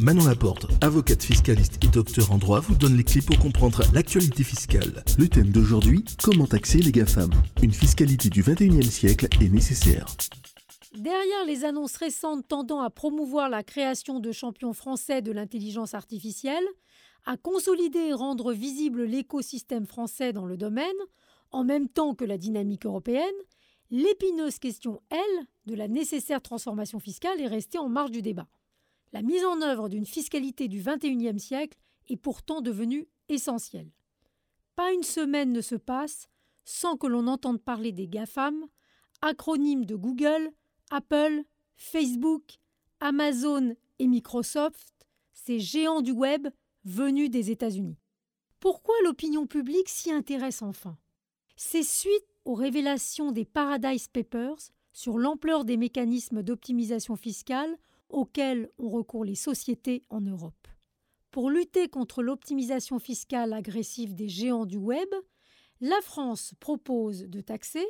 Manon Laporte, avocate fiscaliste et docteur en droit, vous donne les clés pour comprendre l'actualité fiscale. Le thème d'aujourd'hui, comment taxer les GAFAM Une fiscalité du 21e siècle est nécessaire. Derrière les annonces récentes tendant à promouvoir la création de champions français de l'intelligence artificielle, à consolider et rendre visible l'écosystème français dans le domaine, en même temps que la dynamique européenne, l'épineuse question, elle, de la nécessaire transformation fiscale est restée en marge du débat. La mise en œuvre d'une fiscalité du XXIe siècle est pourtant devenue essentielle. Pas une semaine ne se passe sans que l'on entende parler des GAFAM, acronymes de Google, Apple, Facebook, Amazon et Microsoft, ces géants du web venus des États-Unis. Pourquoi l'opinion publique s'y intéresse enfin? C'est suite aux révélations des Paradise Papers sur l'ampleur des mécanismes d'optimisation fiscale auxquels ont recours les sociétés en Europe. Pour lutter contre l'optimisation fiscale agressive des géants du web, la France propose de taxer,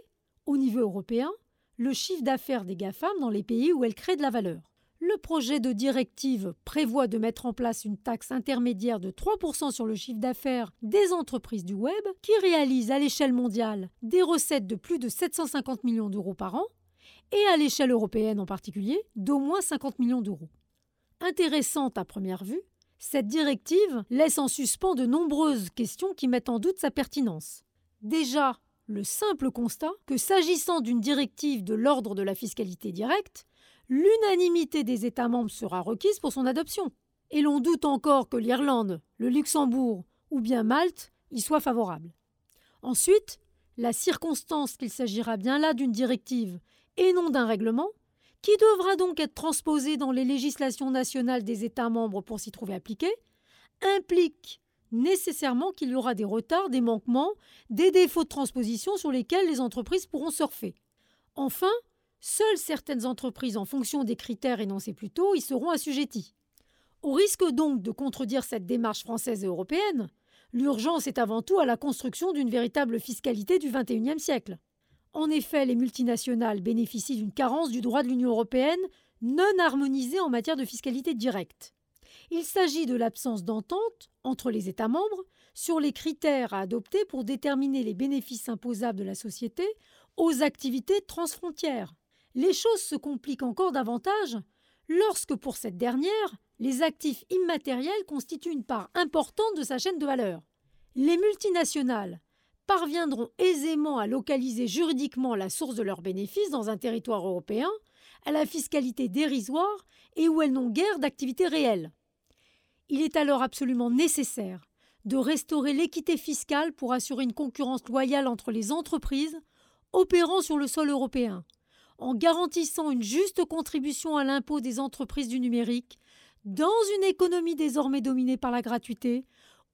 au niveau européen, le chiffre d'affaires des GAFAM dans les pays où elles créent de la valeur. Le projet de directive prévoit de mettre en place une taxe intermédiaire de 3% sur le chiffre d'affaires des entreprises du web qui réalisent à l'échelle mondiale des recettes de plus de 750 millions d'euros par an et à l'échelle européenne en particulier d'au moins 50 millions d'euros. Intéressante à première vue, cette directive laisse en suspens de nombreuses questions qui mettent en doute sa pertinence. Déjà, le simple constat que s'agissant d'une directive de l'ordre de la fiscalité directe, l'unanimité des États membres sera requise pour son adoption. Et l'on doute encore que l'Irlande, le Luxembourg ou bien Malte y soient favorables. Ensuite, la circonstance qu'il s'agira bien là d'une directive et non d'un règlement, qui devra donc être transposé dans les législations nationales des États membres pour s'y trouver appliqué, implique nécessairement qu'il y aura des retards, des manquements, des défauts de transposition sur lesquels les entreprises pourront surfer. Enfin, Seules certaines entreprises, en fonction des critères énoncés plus tôt, y seront assujetties. Au risque donc de contredire cette démarche française et européenne, l'urgence est avant tout à la construction d'une véritable fiscalité du XXIe siècle. En effet, les multinationales bénéficient d'une carence du droit de l'Union européenne non harmonisée en matière de fiscalité directe. Il s'agit de l'absence d'entente entre les États membres sur les critères à adopter pour déterminer les bénéfices imposables de la société aux activités transfrontières les choses se compliquent encore davantage lorsque, pour cette dernière, les actifs immatériels constituent une part importante de sa chaîne de valeur. Les multinationales parviendront aisément à localiser juridiquement la source de leurs bénéfices dans un territoire européen à la fiscalité dérisoire et où elles n'ont guère d'activité réelle. Il est alors absolument nécessaire de restaurer l'équité fiscale pour assurer une concurrence loyale entre les entreprises opérant sur le sol européen en garantissant une juste contribution à l'impôt des entreprises du numérique, dans une économie désormais dominée par la gratuité,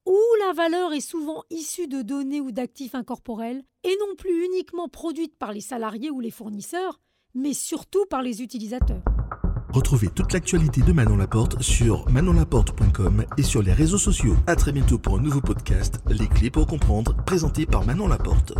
où la valeur est souvent issue de données ou d'actifs incorporels, et non plus uniquement produite par les salariés ou les fournisseurs, mais surtout par les utilisateurs. Retrouvez toute l'actualité de Manon Laporte sur manonlaporte.com et sur les réseaux sociaux. A très bientôt pour un nouveau podcast, Les clés pour comprendre, présenté par Manon Laporte.